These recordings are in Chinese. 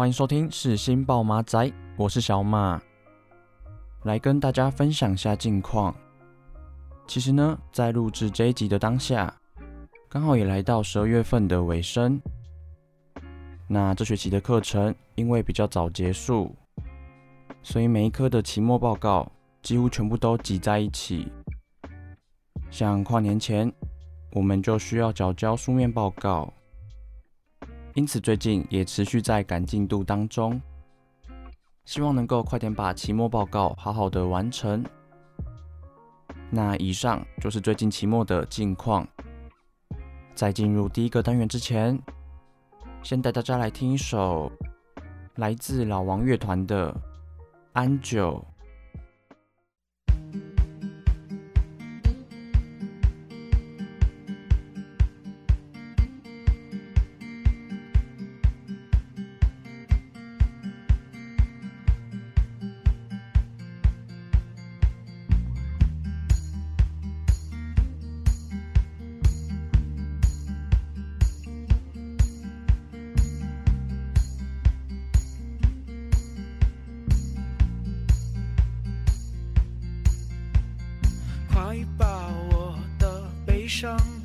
欢迎收听世新爆马仔，我是小马，来跟大家分享一下近况。其实呢，在录制这一集的当下。刚好也来到十二月份的尾声，那这学期的课程因为比较早结束，所以每一科的期末报告几乎全部都挤在一起。像跨年前，我们就需要缴交书面报告，因此最近也持续在赶进度当中，希望能够快点把期末报告好好的完成。那以上就是最近期末的近况。在进入第一个单元之前，先带大家来听一首来自老王乐团的《安久》。伤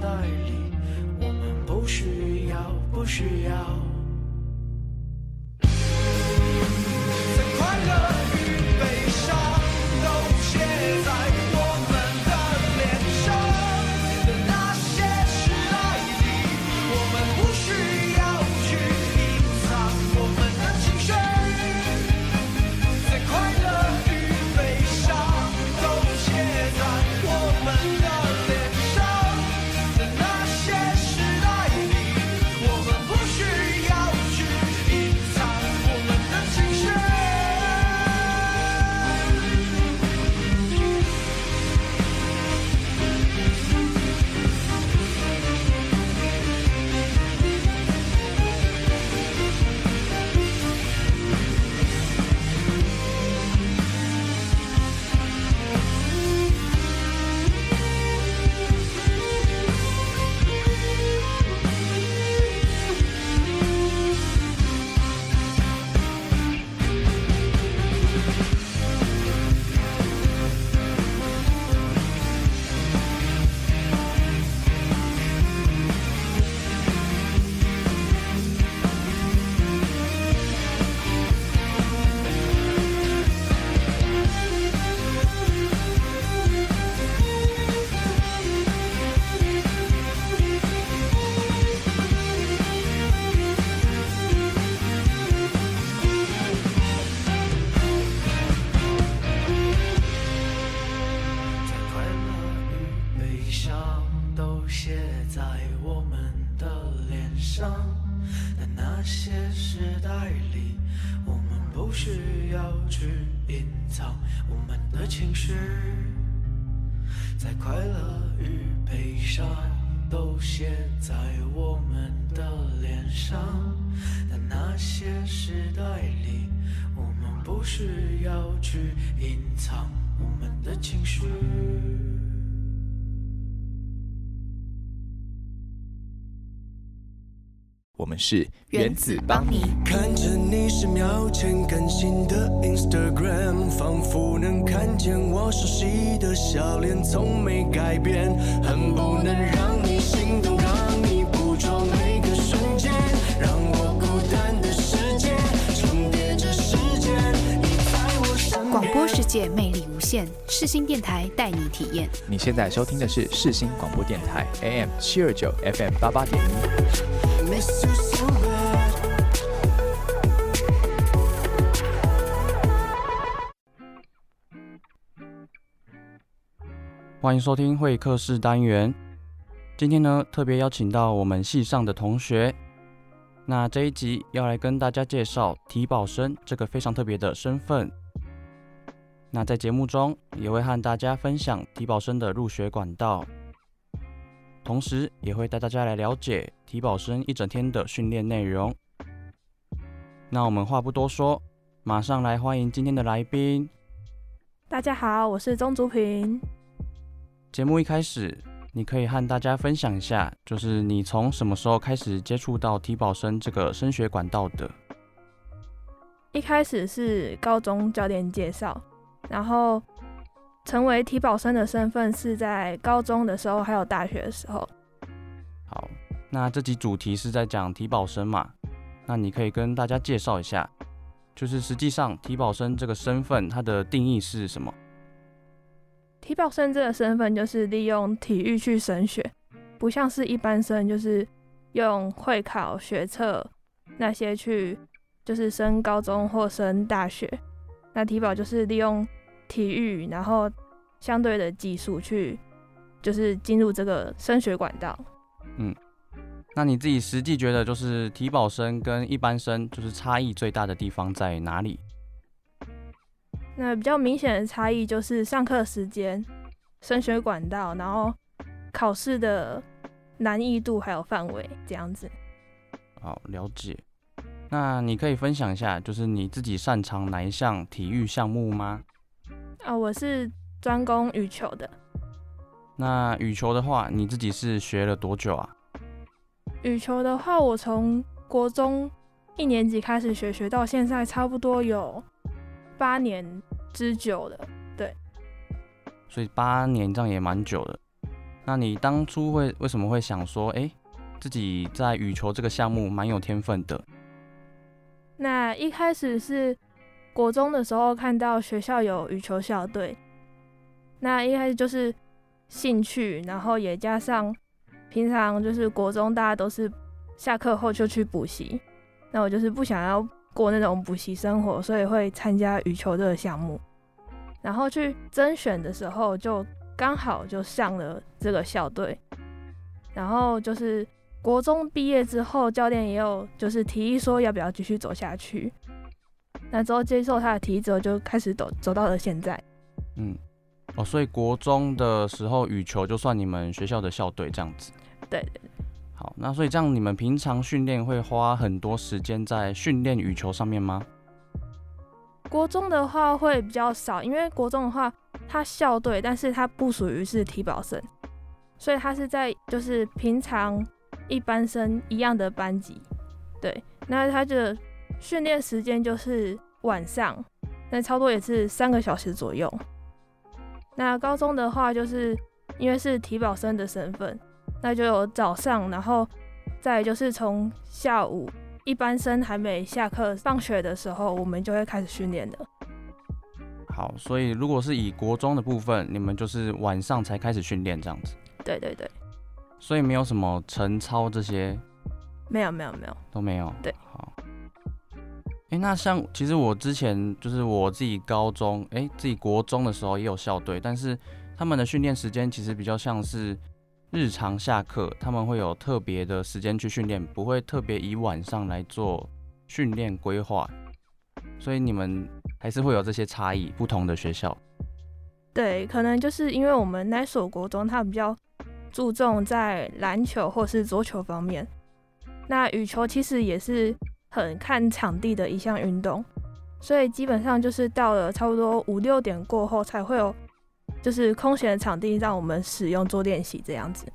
代里，我们不需要，不需要。去隐藏我们的情绪在快乐与悲伤都写在我们的脸上但那些时代里我们不需要去隐藏我们的情绪。是原子邦妮。看着你十秒前更新的 Instagram，仿佛能看见我熟悉的笑脸，从没改变，恨不能让你心动，让你捕捉每个瞬间，让我孤单的世界重叠着时间，你在我身边。广播世界魅力无限，世新电台带你体验。你现在收听的是世新广播电台 AM 七二九 FM 八八点一。欢迎收听会客室单元。今天呢，特别邀请到我们系上的同学。那这一集要来跟大家介绍体保生这个非常特别的身份。那在节目中也会和大家分享体保生的入学管道。同时也会带大家来了解体保生一整天的训练内容。那我们话不多说，马上来欢迎今天的来宾。大家好，我是钟竹平。节目一开始，你可以和大家分享一下，就是你从什么时候开始接触到体保生这个升学管道的？一开始是高中教练介绍，然后。成为体保生的身份是在高中的时候，还有大学的时候。好，那这集主题是在讲体保生嘛？那你可以跟大家介绍一下，就是实际上体保生这个身份它的定义是什么？体保生这个身份就是利用体育去升学，不像是一般生，就是用会考学测那些去，就是升高中或升大学。那体保就是利用。体育，然后相对的技术去，就是进入这个升学管道。嗯，那你自己实际觉得，就是体保生跟一般生，就是差异最大的地方在哪里？那比较明显的差异就是上课时间、升学管道，然后考试的难易度还有范围这样子。好，了解。那你可以分享一下，就是你自己擅长哪一项体育项目吗？啊、哦，我是专攻羽球的。那羽球的话，你自己是学了多久啊？羽球的话，我从国中一年级开始学，学到现在差不多有八年之久了。对，所以八年这样也蛮久的。那你当初会为什么会想说，哎、欸，自己在羽球这个项目蛮有天分的？那一开始是国中的时候看到学校有羽球校队，那一开始就是兴趣，然后也加上平常就是国中大家都是下课后就去补习，那我就是不想要过那种补习生活，所以会参加羽球这个项目。然后去甄选的时候就刚好就上了这个校队，然后就是。国中毕业之后，教练也有就是提议说要不要继续走下去。那之后接受他的提议之后，就开始走走到了现在。嗯，哦，所以国中的时候羽球就算你们学校的校队这样子。对对对。好，那所以这样你们平常训练会花很多时间在训练羽球上面吗？国中的话会比较少，因为国中的话他校队，但是他不属于是体保生，所以他是在就是平常。一般生一样的班级，对，那他的训练时间就是晚上，那差不多也是三个小时左右。那高中的话，就是因为是体保生的身份，那就有早上，然后再就是从下午一般生还没下课放学的时候，我们就会开始训练的。好，所以如果是以国中的部分，你们就是晚上才开始训练这样子。对对对。所以没有什么晨操这些，没有没有没有都没有。对，好。那像其实我之前就是我自己高中，哎、自己国中的时候也有校队，但是他们的训练时间其实比较像是日常下课，他们会有特别的时间去训练，不会特别以晚上来做训练规划。所以你们还是会有这些差异，不同的学校。对，可能就是因为我们那所国中它比较。注重在篮球或是桌球方面，那羽球其实也是很看场地的一项运动，所以基本上就是到了差不多五六点过后才会有，就是空闲的场地让我们使用做练习这样子。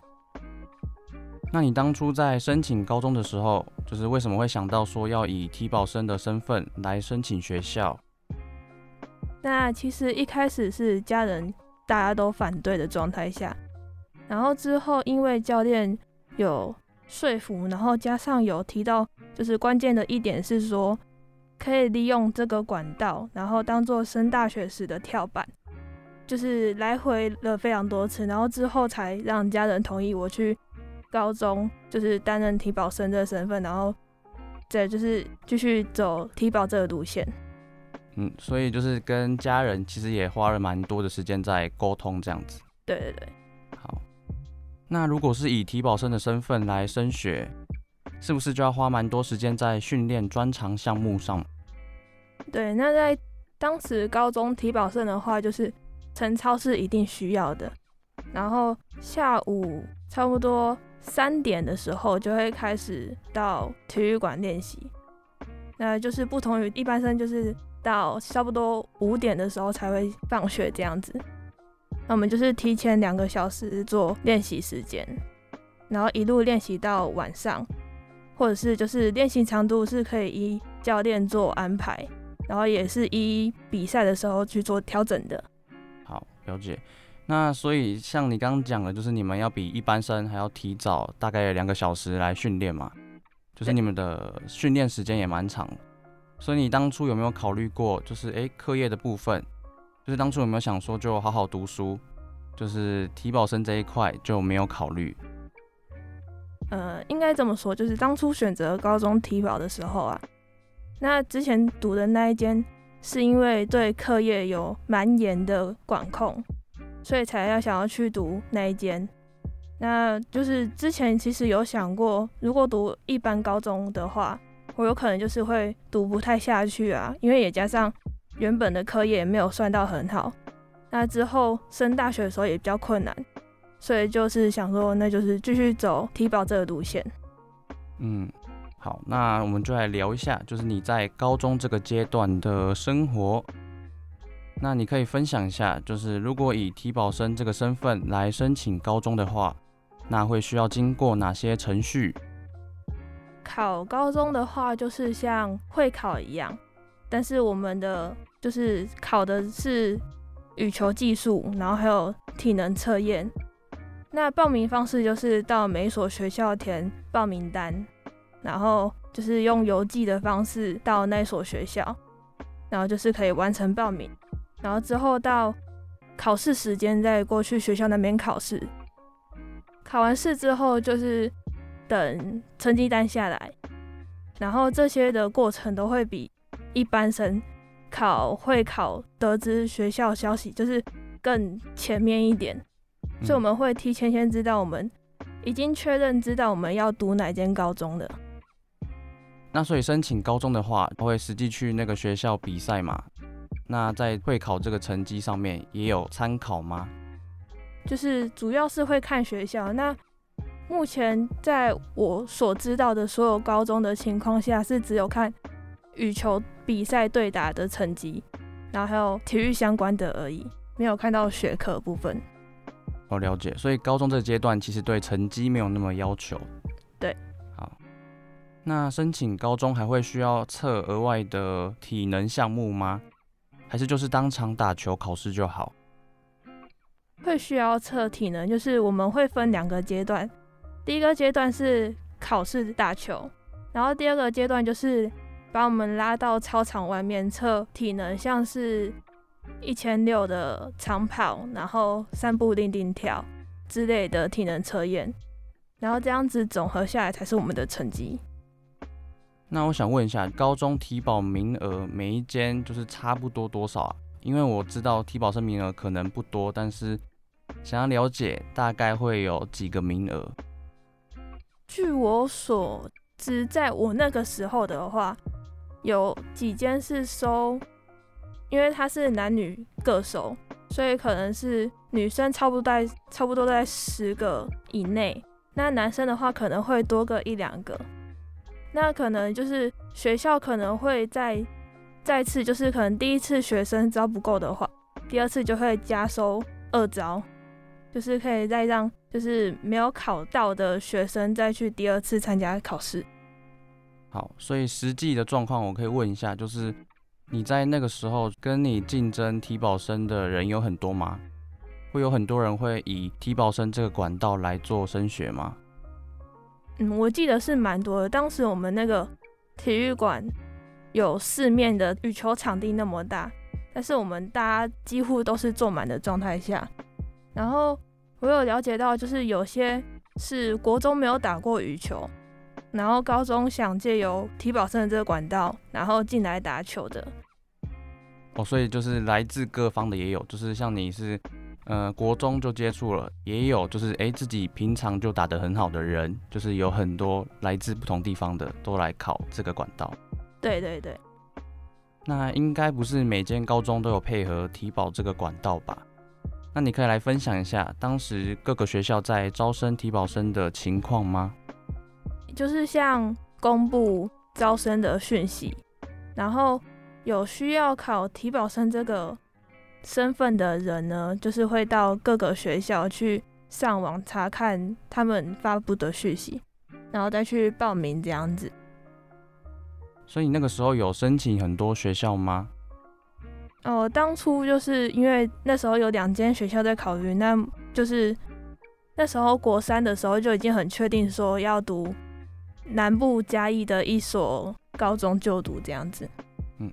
那你当初在申请高中的时候，就是为什么会想到说要以体保生的身份来申请学校？那其实一开始是家人大家都反对的状态下。然后之后，因为教练有说服，然后加上有提到，就是关键的一点是说，可以利用这个管道，然后当做升大学时的跳板，就是来回了非常多次，然后之后才让家人同意我去高中，就是担任体保生的身份，然后再就是继续走体保这个路线。嗯，所以就是跟家人其实也花了蛮多的时间在沟通这样子。对对对，好。那如果是以体保生的身份来升学，是不是就要花蛮多时间在训练专长项目上？对，那在当时高中体保生的话，就是晨操是一定需要的，然后下午差不多三点的时候就会开始到体育馆练习，那就是不同于一般生，就是到差不多五点的时候才会放学这样子。那我们就是提前两个小时做练习时间，然后一路练习到晚上，或者是就是练习长度是可以依教练做安排，然后也是依比赛的时候去做调整的。好，了解。那所以像你刚刚讲的，就是你们要比一般生还要提早大概两个小时来训练嘛，就是你们的训练时间也蛮长。所以你当初有没有考虑过，就是诶课业的部分？就是当初有没有想说就好好读书，就是体保生这一块就没有考虑？呃，应该这么说，就是当初选择高中体保的时候啊，那之前读的那一间是因为对课业有蛮严的管控，所以才要想要去读那一间。那就是之前其实有想过，如果读一般高中的话，我有可能就是会读不太下去啊，因为也加上。原本的科业也没有算到很好，那之后升大学的时候也比较困难，所以就是想说，那就是继续走体保这个路线。嗯，好，那我们就来聊一下，就是你在高中这个阶段的生活。那你可以分享一下，就是如果以体保生这个身份来申请高中的话，那会需要经过哪些程序？考高中的话，就是像会考一样，但是我们的就是考的是羽球技术，然后还有体能测验。那报名方式就是到每所学校填报名单，然后就是用邮寄的方式到那所学校，然后就是可以完成报名，然后之后到考试时间再过去学校那边考试。考完试之后就是等成绩单下来，然后这些的过程都会比一般生考会考得知学校消息就是更前面一点。所以我们会提前先知道，我们已经确认知道我们要读哪间高中的。那所以申请高中的话，会实际去那个学校比赛嘛？那在会考这个成绩上面也有参考吗？就是主要是会看学校。那目前在我所知道的所有高中的情况下，是只有看羽球比赛对打的成绩，然后还有体育相关的而已，没有看到学科部分。哦了解，所以高中这个阶段其实对成绩没有那么要求。对，好，那申请高中还会需要测额外的体能项目吗？还是就是当场打球考试就好？会需要测体能，就是我们会分两个阶段，第一个阶段是考试打球，然后第二个阶段就是把我们拉到操场外面测体能，像是。一千六的长跑，然后三步定定跳之类的体能测验，然后这样子总和下来才是我们的成绩。那我想问一下，高中体保名额每一间就是差不多多少啊？因为我知道体保生名额可能不多，但是想要了解大概会有几个名额。据我所知，在我那个时候的话，有几间是收。因为它是男女各收，所以可能是女生差不多在差不多在十个以内，那男生的话可能会多个一两个。那可能就是学校可能会再再次，就是可能第一次学生招不够的话，第二次就会加收二招，就是可以再让就是没有考到的学生再去第二次参加考试。好，所以实际的状况我可以问一下，就是。你在那个时候跟你竞争体保生的人有很多吗？会有很多人会以体保生这个管道来做升学吗？嗯，我记得是蛮多的。当时我们那个体育馆有四面的羽球场地那么大，但是我们大家几乎都是坐满的状态下。然后我有了解到，就是有些是国中没有打过羽球。然后高中想借由体保生的这个管道，然后进来打球的。哦，所以就是来自各方的也有，就是像你是，呃，国中就接触了，也有就是哎自己平常就打得很好的人，就是有很多来自不同地方的都来考这个管道。对对对。那应该不是每间高中都有配合体保这个管道吧？那你可以来分享一下当时各个学校在招生体保生的情况吗？就是像公布招生的讯息，然后有需要考体保生这个身份的人呢，就是会到各个学校去上网查看他们发布的讯息，然后再去报名这样子。所以那个时候有申请很多学校吗？哦，当初就是因为那时候有两间学校在考虑，那就是那时候国三的时候就已经很确定说要读。南部嘉义的一所高中就读这样子。嗯，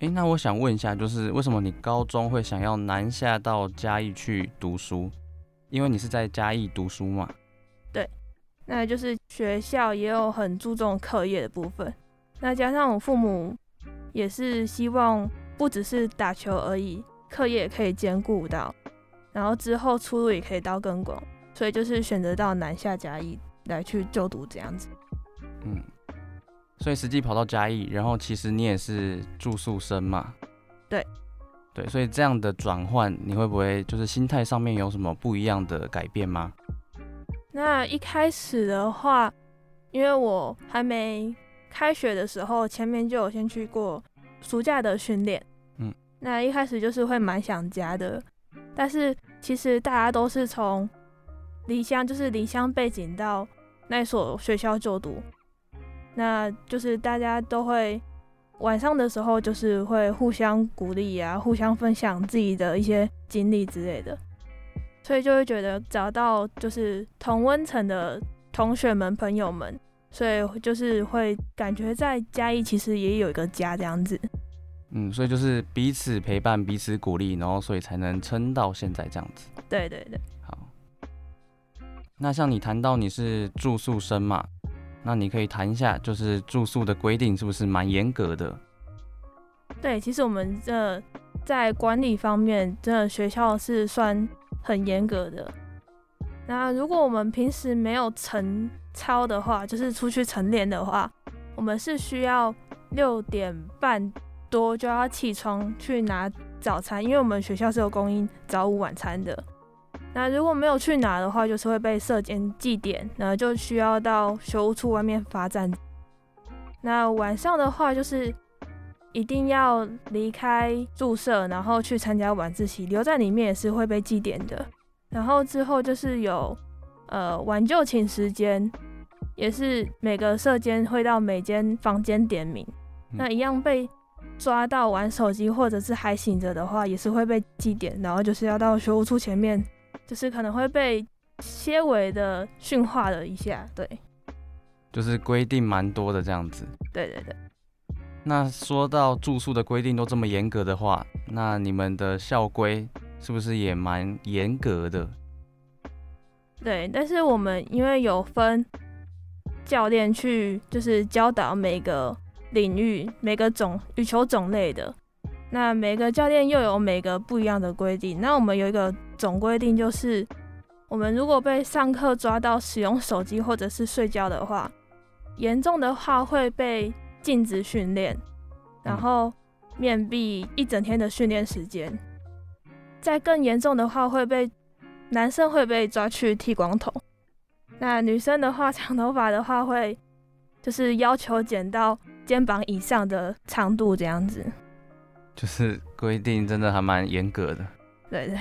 诶，那我想问一下，就是为什么你高中会想要南下到嘉义去读书？因为你是在嘉义读书嘛？对，那就是学校也有很注重课业的部分。那加上我父母也是希望不只是打球而已，课业也可以兼顾到，然后之后出路也可以到更广，所以就是选择到南下嘉义。来去就读这样子，嗯，所以实际跑到嘉义，然后其实你也是住宿生嘛，对，对，所以这样的转换，你会不会就是心态上面有什么不一样的改变吗？那一开始的话，因为我还没开学的时候，前面就有先去过暑假的训练，嗯，那一开始就是会蛮想家的，但是其实大家都是从离乡就是离乡背景到那所学校就读，那就是大家都会晚上的时候就是会互相鼓励啊，互相分享自己的一些经历之类的，所以就会觉得找到就是同温层的同学们、朋友们，所以就是会感觉在嘉义其实也有一个家这样子。嗯，所以就是彼此陪伴、彼此鼓励，然后所以才能撑到现在这样子。对对对。好，那像你谈到你是住宿生嘛，那你可以谈一下，就是住宿的规定是不是蛮严格的？对，其实我们这在管理方面，真的学校是算很严格的。那如果我们平时没有晨操的话，就是出去晨练的话，我们是需要六点半多就要起床去拿早餐，因为我们学校是有供应早午晚餐的。那如果没有去拿的话，就是会被舍监记点，然后就需要到学务处外面罚站。那晚上的话，就是一定要离开宿舍，然后去参加晚自习，留在里面也是会被记点的。然后之后就是有呃晚就寝时间，也是每个舍监会到每间房间点名，那一样被。抓到玩手机或者是还醒着的话，也是会被记点，然后就是要到学务处前面，就是可能会被些微的驯化了一下，对，就是规定蛮多的这样子。对对对。那说到住宿的规定都这么严格的话，那你们的校规是不是也蛮严格的？对，但是我们因为有分教练去，就是教导每个。领域每个种羽球种类的，那每个教练又有每个不一样的规定。那我们有一个总规定，就是我们如果被上课抓到使用手机或者是睡觉的话，严重的话会被禁止训练，然后面壁一整天的训练时间。再更严重的话，会被男生会被抓去剃光头，那女生的话，长头发的话会就是要求剪到。肩膀以上的长度这样子，就是规定真的还蛮严格的。对对。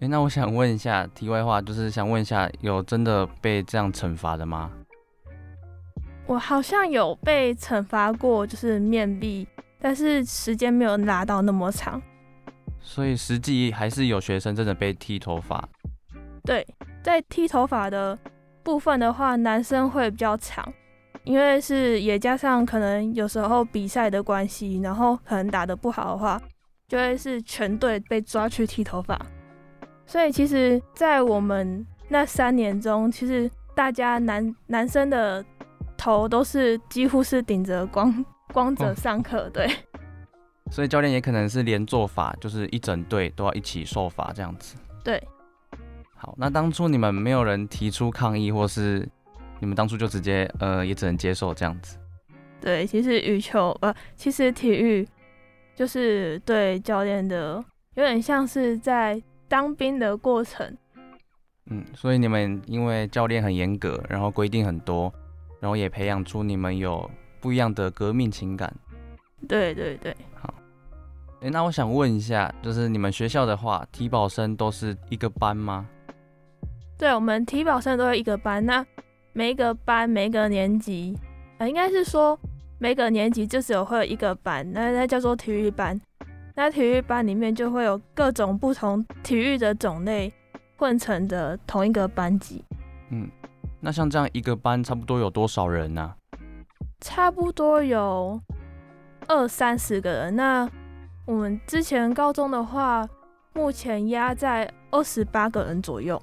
哎、欸，那我想问一下，题外话，就是想问一下，有真的被这样惩罚的吗？我好像有被惩罚过，就是面壁，但是时间没有拉到那么长。所以实际还是有学生真的被剃头发。对，在剃头发的部分的话，男生会比较长。因为是也加上可能有时候比赛的关系，然后可能打得不好的话，就会是全队被抓去剃头发。所以其实，在我们那三年中，其实大家男男生的头都是几乎是顶着光 光着上课，哦、对。所以教练也可能是连做法，就是一整队都要一起受罚这样子。对。好，那当初你们没有人提出抗议，或是？你们当初就直接呃，也只能接受这样子。对，其实羽球呃，其实体育就是对教练的有点像是在当兵的过程。嗯，所以你们因为教练很严格，然后规定很多，然后也培养出你们有不一样的革命情感。对对对。好。诶，那我想问一下，就是你们学校的话，体保生都是一个班吗？对，我们体保生都是一个班。那每一个班，每一个年级，呃，应该是说每个年级就只有会有一个班，那那叫做体育班。那体育班里面就会有各种不同体育的种类混成的同一个班级。嗯，那像这样一个班差不多有多少人呢？差不多有二三十个人。那我们之前高中的话，目前压在二十八个人左右。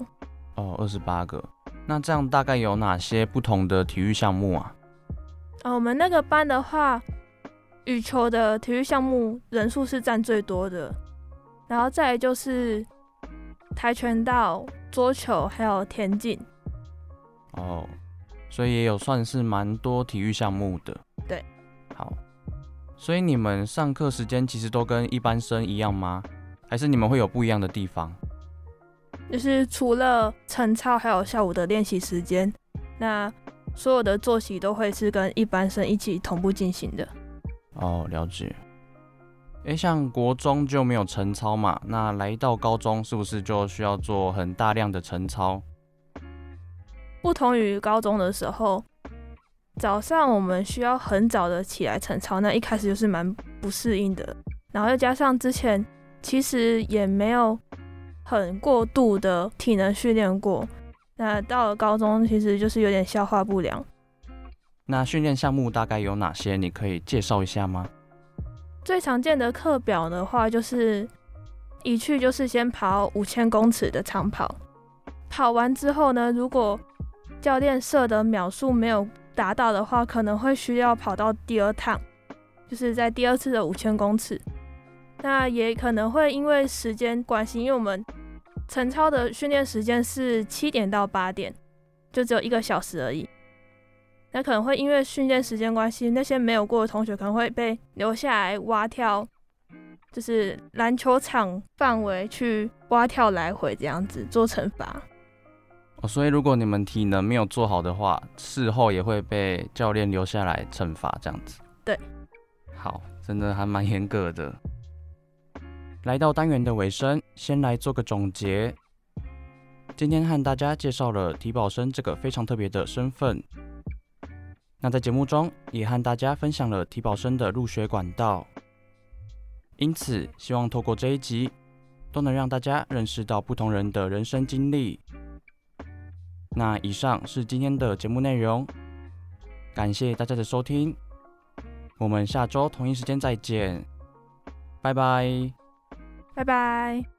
哦，二十八个。那这样大概有哪些不同的体育项目啊？哦，我们那个班的话，羽球的体育项目人数是占最多的，然后再来就是跆拳道、桌球还有田径。哦，所以也有算是蛮多体育项目的。对，好，所以你们上课时间其实都跟一般生一样吗？还是你们会有不一样的地方？就是除了晨操，还有下午的练习时间，那所有的作息都会是跟一般生一起同步进行的。哦，了解。诶，像国中就没有晨操嘛？那来到高中是不是就需要做很大量的晨操？不同于高中的时候，早上我们需要很早的起来晨操，那一开始就是蛮不适应的。然后又加上之前其实也没有很过度的体能训练过，那到了高中其实就是有点消化不良。那训练项目大概有哪些？你可以介绍一下吗？最常见的课表的话，就是一去就是先跑五千公尺的长跑，跑完之后呢，如果教练设的秒数没有达到的话，可能会需要跑到第二趟，就是在第二次的五千公尺。那也可能会因为时间关系，因为我们晨操的训练时间是七点到八点，就只有一个小时而已。那可能会因为训练时间关系，那些没有过的同学可能会被留下来蛙跳，就是篮球场范围去蛙跳来回这样子做惩罚。哦，所以如果你们体能没有做好的话，事后也会被教练留下来惩罚这样子。对，好，真的还蛮严格的。来到单元的尾声，先来做个总结。今天和大家介绍了体保生这个非常特别的身份。那在节目中也和大家分享了体保生的入学管道，因此希望透过这一集都能让大家认识到不同人的人生经历。那以上是今天的节目内容，感谢大家的收听，我们下周同一时间再见，拜拜，拜拜。